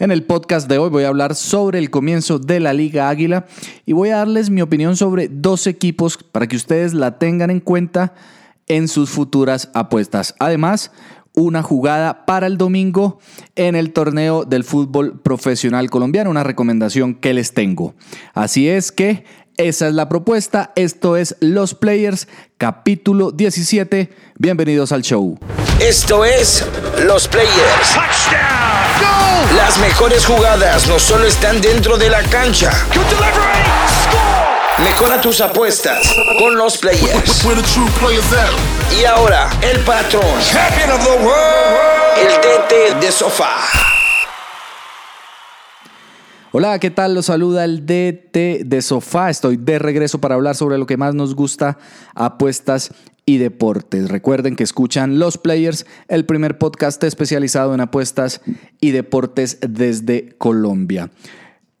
En el podcast de hoy voy a hablar sobre el comienzo de la Liga Águila y voy a darles mi opinión sobre dos equipos para que ustedes la tengan en cuenta en sus futuras apuestas. Además, una jugada para el domingo en el torneo del fútbol profesional colombiano, una recomendación que les tengo. Así es que esa es la propuesta, esto es Los Players, capítulo 17, bienvenidos al show. Esto es Los Players. Las mejores jugadas no solo están dentro de la cancha. Mejora tus apuestas con los players. Y ahora, el patrón. El DT de sofá. Hola, ¿qué tal? Los saluda el DT de Sofá. Estoy de regreso para hablar sobre lo que más nos gusta, apuestas y deportes. Recuerden que escuchan Los Players, el primer podcast especializado en apuestas y deportes desde Colombia.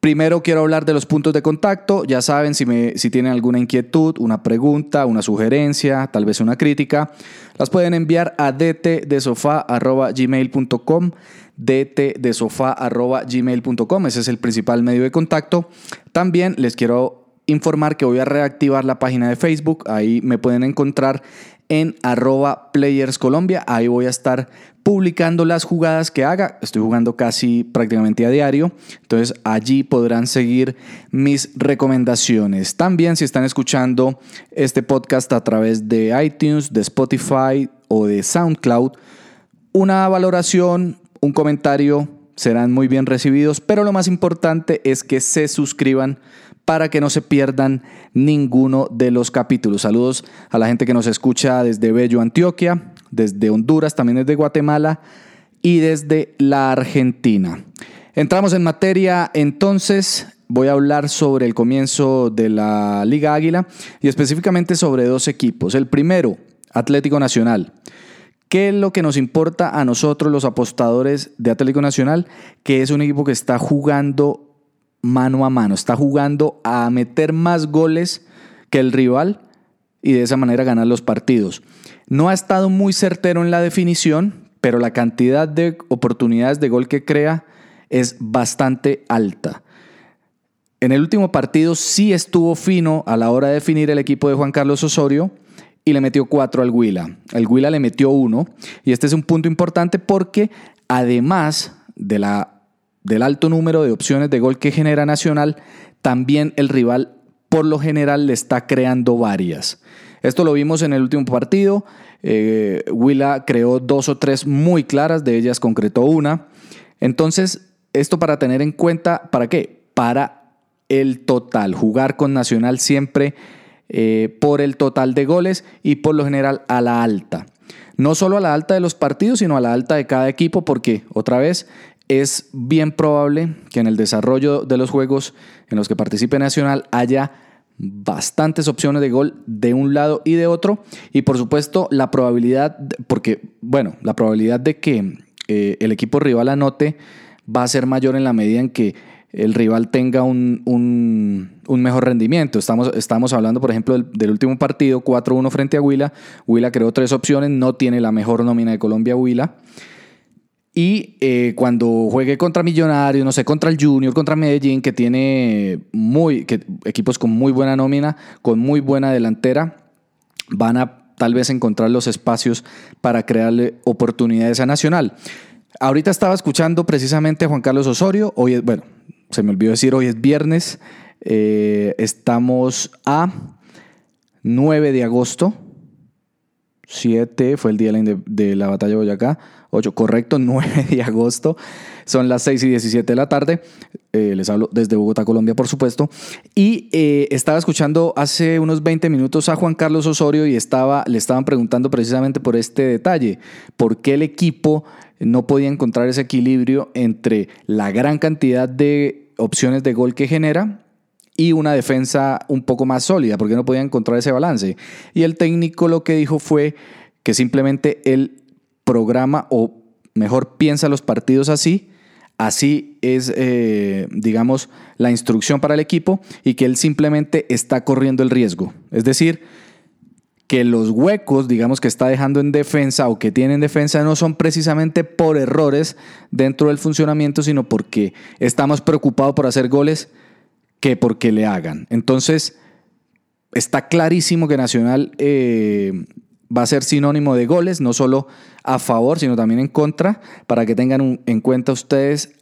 Primero quiero hablar de los puntos de contacto. Ya saben, si, me, si tienen alguna inquietud, una pregunta, una sugerencia, tal vez una crítica, las pueden enviar a dtdesofá.gmail.com dtdesofá.gmail.com. Ese es el principal medio de contacto. También les quiero informar que voy a reactivar la página de Facebook. Ahí me pueden encontrar en arroba Players Colombia. Ahí voy a estar publicando las jugadas que haga. Estoy jugando casi prácticamente a diario. Entonces allí podrán seguir mis recomendaciones. También si están escuchando este podcast a través de iTunes, de Spotify o de SoundCloud, una valoración, un comentario serán muy bien recibidos, pero lo más importante es que se suscriban para que no se pierdan ninguno de los capítulos. Saludos a la gente que nos escucha desde Bello, Antioquia, desde Honduras, también desde Guatemala y desde la Argentina. Entramos en materia entonces. Voy a hablar sobre el comienzo de la Liga Águila y específicamente sobre dos equipos. El primero, Atlético Nacional. ¿Qué es lo que nos importa a nosotros los apostadores de Atlético Nacional? Que es un equipo que está jugando mano a mano, está jugando a meter más goles que el rival y de esa manera ganar los partidos. No ha estado muy certero en la definición, pero la cantidad de oportunidades de gol que crea es bastante alta. En el último partido sí estuvo fino a la hora de definir el equipo de Juan Carlos Osorio y le metió cuatro al Huila. El Huila le metió uno y este es un punto importante porque además de la del alto número de opciones de gol que genera Nacional, también el rival por lo general le está creando varias. Esto lo vimos en el último partido. Eh, Willa creó dos o tres muy claras, de ellas concretó una. Entonces, esto para tener en cuenta, ¿para qué? Para el total. Jugar con Nacional siempre eh, por el total de goles y por lo general a la alta. No solo a la alta de los partidos, sino a la alta de cada equipo, porque otra vez es bien probable que en el desarrollo de los juegos en los que participe Nacional haya bastantes opciones de gol de un lado y de otro y por supuesto la probabilidad, porque bueno, la probabilidad de que eh, el equipo rival anote va a ser mayor en la medida en que el rival tenga un, mejor rendimiento. Estamos, estamos hablando, por ejemplo, del, último partido, 4-1 frente a Huila. Huila creó tres opciones, no tiene la mejor nómina de Colombia Huila. Y eh, cuando juegue contra Millonarios, no sé, contra el Junior, contra Medellín, que tiene muy, equipos con muy buena nómina, con muy buena delantera, van a tal vez encontrar los espacios para crearle oportunidades a Nacional. Ahorita estaba escuchando precisamente a Juan Carlos Osorio. Hoy bueno, se me olvidó decir, hoy es viernes. Eh, estamos a 9 de agosto. 7 fue el día de la batalla de Boyacá. 8, correcto, 9 de agosto. Son las 6 y 17 de la tarde. Eh, les hablo desde Bogotá, Colombia, por supuesto. Y eh, estaba escuchando hace unos 20 minutos a Juan Carlos Osorio y estaba, le estaban preguntando precisamente por este detalle. ¿Por qué el equipo no podía encontrar ese equilibrio entre la gran cantidad de opciones de gol que genera y una defensa un poco más sólida? ¿Por qué no podía encontrar ese balance? Y el técnico lo que dijo fue que simplemente él programa o mejor piensa los partidos así, así es, eh, digamos, la instrucción para el equipo y que él simplemente está corriendo el riesgo. Es decir, que los huecos, digamos, que está dejando en defensa o que tiene en defensa no son precisamente por errores dentro del funcionamiento, sino porque estamos preocupados por hacer goles que porque le hagan. Entonces, está clarísimo que Nacional eh, va a ser sinónimo de goles, no solo a favor, sino también en contra, para que tengan en cuenta ustedes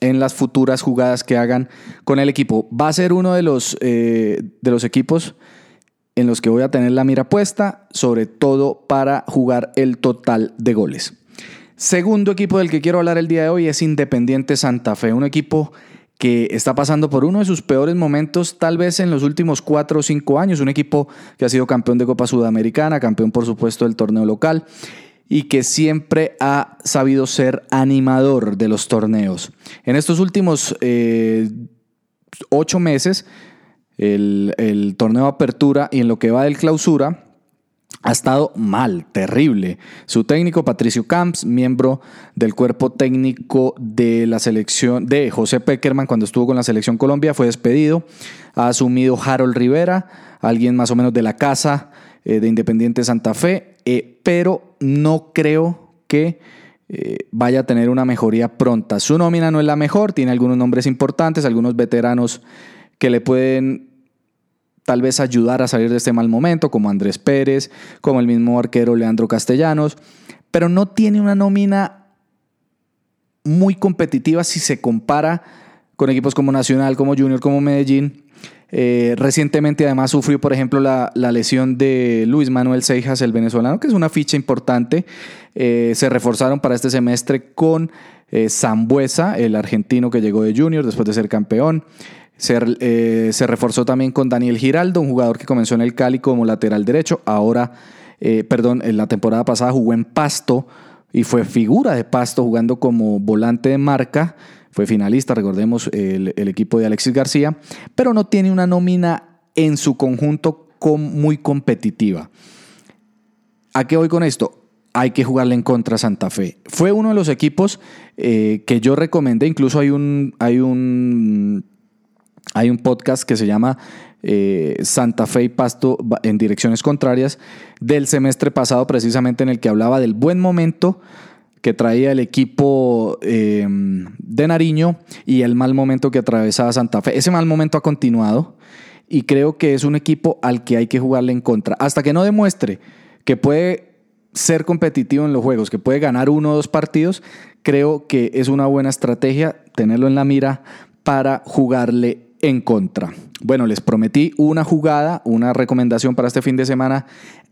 en las futuras jugadas que hagan con el equipo. Va a ser uno de los, eh, de los equipos en los que voy a tener la mira puesta, sobre todo para jugar el total de goles. Segundo equipo del que quiero hablar el día de hoy es Independiente Santa Fe, un equipo que está pasando por uno de sus peores momentos tal vez en los últimos cuatro o cinco años, un equipo que ha sido campeón de Copa Sudamericana, campeón por supuesto del torneo local y que siempre ha sabido ser animador de los torneos. En estos últimos eh, ocho meses el, torneo apertura y en lo que va del clausura, ha estado mal, terrible. Su técnico, Patricio Camps, miembro del cuerpo técnico de la selección de José Peckerman cuando estuvo con la selección Colombia, fue despedido. Ha asumido Harold Rivera, alguien más o menos de la casa eh, de Independiente Santa Fe, eh, pero no creo que eh, vaya a tener una mejoría pronta. Su nómina no es la mejor, tiene algunos nombres importantes, algunos veteranos que le pueden tal vez ayudar a salir de este mal momento, como Andrés Pérez, como el mismo arquero Leandro Castellanos, pero no tiene una nómina muy competitiva si se compara con equipos como Nacional, como Junior, como Medellín. Eh, recientemente además sufrió, por ejemplo, la, lesión de Luis Manuel Seijas, el venezolano, que es una ficha importante. Eh, se reforzaron para este semestre con eh, Zambuesa, el argentino que llegó de Junior después de ser campeón. Eh, se, reforzó también con Daniel Giraldo, un jugador que comenzó en el Cali como lateral derecho. Ahora, eh, perdón, en la temporada pasada jugó en Pasto y fue figura de Pasto jugando como volante de marca. Fue finalista, recordemos, el, equipo de Alexis García, pero no tiene una nómina en su conjunto muy competitiva. ¿A qué voy con esto? hay que jugarle en contra a Santa Fe. Fue uno de los equipos eh, que yo recomendé, incluso hay un, hay un hay un podcast que se llama eh, Santa Fe y Pasto en direcciones contrarias del semestre pasado, precisamente en el que hablaba del buen momento que traía el equipo eh, de Nariño y el mal momento que atravesaba Santa Fe. Ese mal momento ha continuado y creo que es un equipo al que hay que jugarle en contra. Hasta que no demuestre que puede ser competitivo en los juegos, que puede ganar uno o dos partidos, creo que es una buena estrategia tenerlo en la mira para jugarle en contra. Bueno, les prometí una jugada, una recomendación para este fin de semana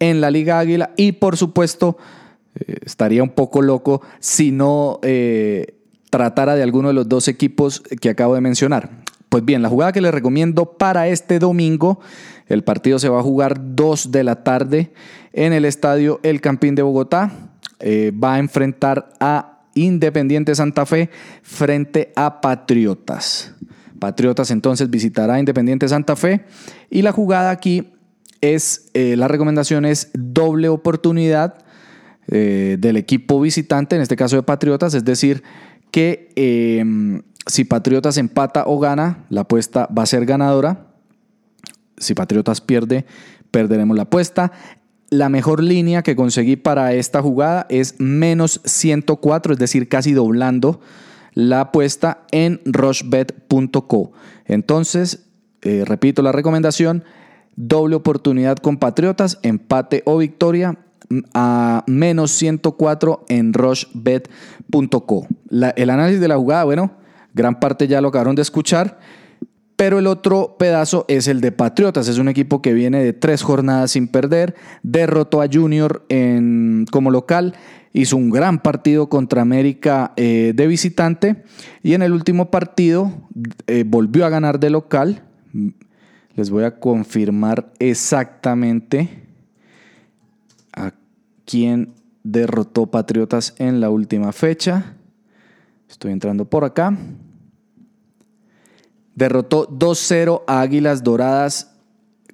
en la Liga Águila y por supuesto eh, estaría un poco loco si no eh, tratara de alguno de los dos equipos que acabo de mencionar. Pues bien, la jugada que les recomiendo para este domingo, el partido se va a jugar 2 de la tarde en el estadio El Campín de Bogotá. Eh, va a enfrentar a Independiente Santa Fe frente a Patriotas. Patriotas entonces visitará Independiente Santa Fe y la jugada aquí es, eh, la recomendación es doble oportunidad eh, del equipo visitante, en este caso de Patriotas, es decir, que em, si Patriotas empata o gana, la apuesta va a ser ganadora. Si Patriotas pierde, perderemos la apuesta. La mejor línea que conseguí para esta jugada es menos 104, es decir, casi doblando la apuesta en rushbet.co. Entonces, eh, repito la recomendación, doble oportunidad con Patriotas, empate o victoria a menos 104 en rushbet.co. El análisis de la jugada, bueno, gran parte ya lo acabaron de escuchar. Pero el otro pedazo es el de Patriotas. Es un equipo que viene de tres jornadas sin perder. Derrotó a Junior en, como local hizo un gran partido contra América eh, de visitante y en el último partido eh, volvió a ganar de local. Les voy a confirmar exactamente a quién derrotó Patriotas en la última fecha. Estoy entrando por acá. Derrotó 2-0 a Águilas Doradas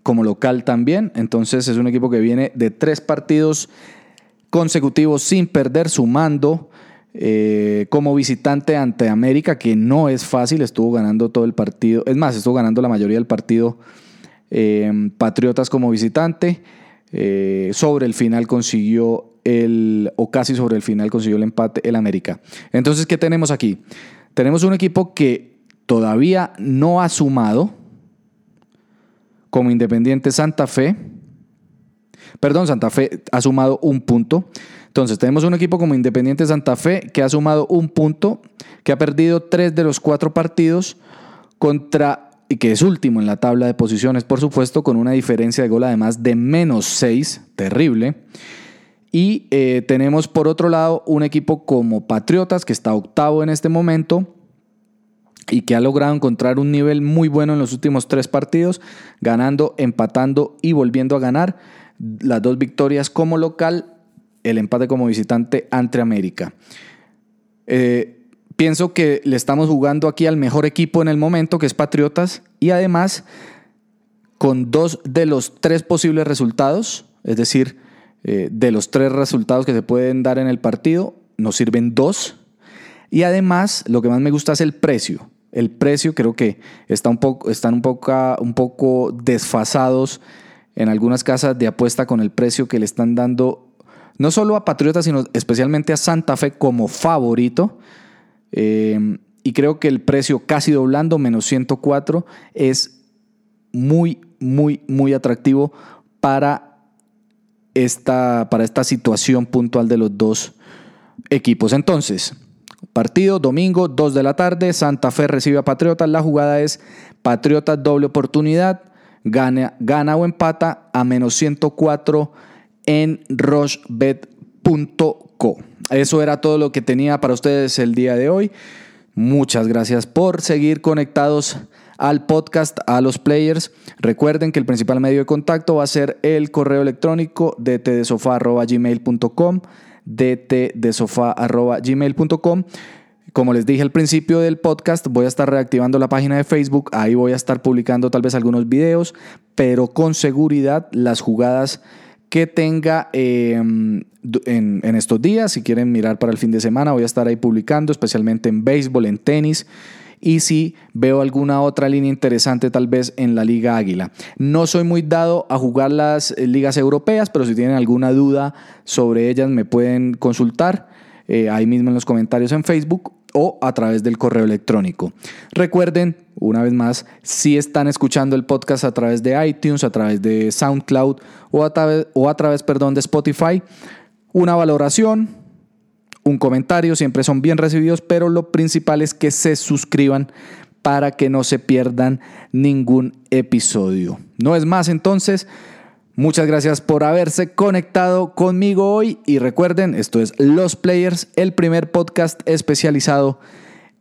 como local también. Entonces es un equipo que viene de tres partidos consecutivos sin perder su mando eh, como visitante ante América, que no es fácil, estuvo ganando todo el partido, es más, estuvo ganando la mayoría del partido eh, Patriotas como visitante. eh, sobre el final consiguió el, o casi sobre el final consiguió el empate el América. Entonces, ¿qué tenemos aquí? Tenemos un equipo que todavía no ha sumado, como Independiente Santa Fe. Perdón, Santa Fe ha sumado un punto. Entonces, tenemos un equipo como Independiente Santa Fe que ha sumado un punto, que ha perdido tres de los cuatro partidos contra, y que es último en la tabla de posiciones, por supuesto, con una diferencia de gol además de menos seis, terrible. Y eh, tenemos por otro lado un equipo como Patriotas, que está octavo en este momento y que ha logrado encontrar un nivel muy bueno en los últimos tres partidos, ganando, empatando y volviendo a ganar. Las dos victorias como local, el empate como visitante ante América. Eh, pienso que le estamos jugando aquí al mejor equipo en el momento, que es Patriotas, y además con dos de los tres posibles resultados, es decir, eh, de los tres resultados que se pueden dar en el partido, nos sirven dos. Y además, lo que más me gusta es el precio. El precio creo que está un poco, están un poco, un poco desfasados en algunas casas de apuesta con el precio que le están dando no solo a Patriotas, sino especialmente a Santa Fe como favorito. Eh, y creo que el precio casi doblando, menos 104, es muy, muy, muy atractivo para esta, para esta situación puntual de los dos equipos. Entonces, partido domingo, 2 de la tarde, Santa Fe recibe a Patriotas. La jugada es Patriotas doble oportunidad, gana, gana o empata a menos 104 en rochbet.co. Eso era todo lo que tenía para ustedes el día de hoy. Muchas gracias por seguir conectados al podcast, a los players. Recuerden que el principal medio de contacto va a ser el correo electrónico dtdesofá.gmail.com dtdesofá.gmail.com como les dije al principio del podcast, voy a estar reactivando la página de Facebook, ahí voy a estar publicando tal vez algunos videos, pero con seguridad las jugadas que tenga em, en, en, estos días, si quieren mirar para el fin de semana, voy a estar ahí publicando, especialmente en béisbol, en tenis y si veo alguna otra línea interesante tal vez en la Liga Águila. No soy muy dado a jugar las eh, ligas europeas, pero si tienen alguna duda sobre ellas me pueden consultar eh, ahí mismo en los comentarios en Facebook o a través del correo electrónico. Recuerden, una vez más, si están escuchando el podcast a través de iTunes, a través de SoundCloud o a través, o a través perdón, de Spotify, una valoración, un comentario, siempre son bien recibidos, pero lo principal es que se suscriban para que no se pierdan ningún episodio. No es más entonces. Muchas gracias por haberse conectado conmigo hoy y recuerden, esto es Los Players, el primer podcast especializado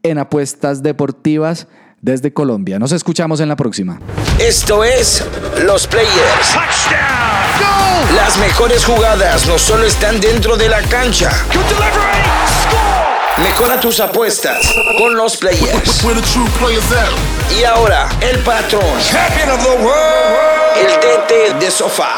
en apuestas deportivas desde Colombia. Nos escuchamos en la próxima. Esto es Los Players. Las mejores jugadas no solo están dentro de la cancha. Mejora tus apuestas con los players. Y ahora, el patrón. El DT de sofá.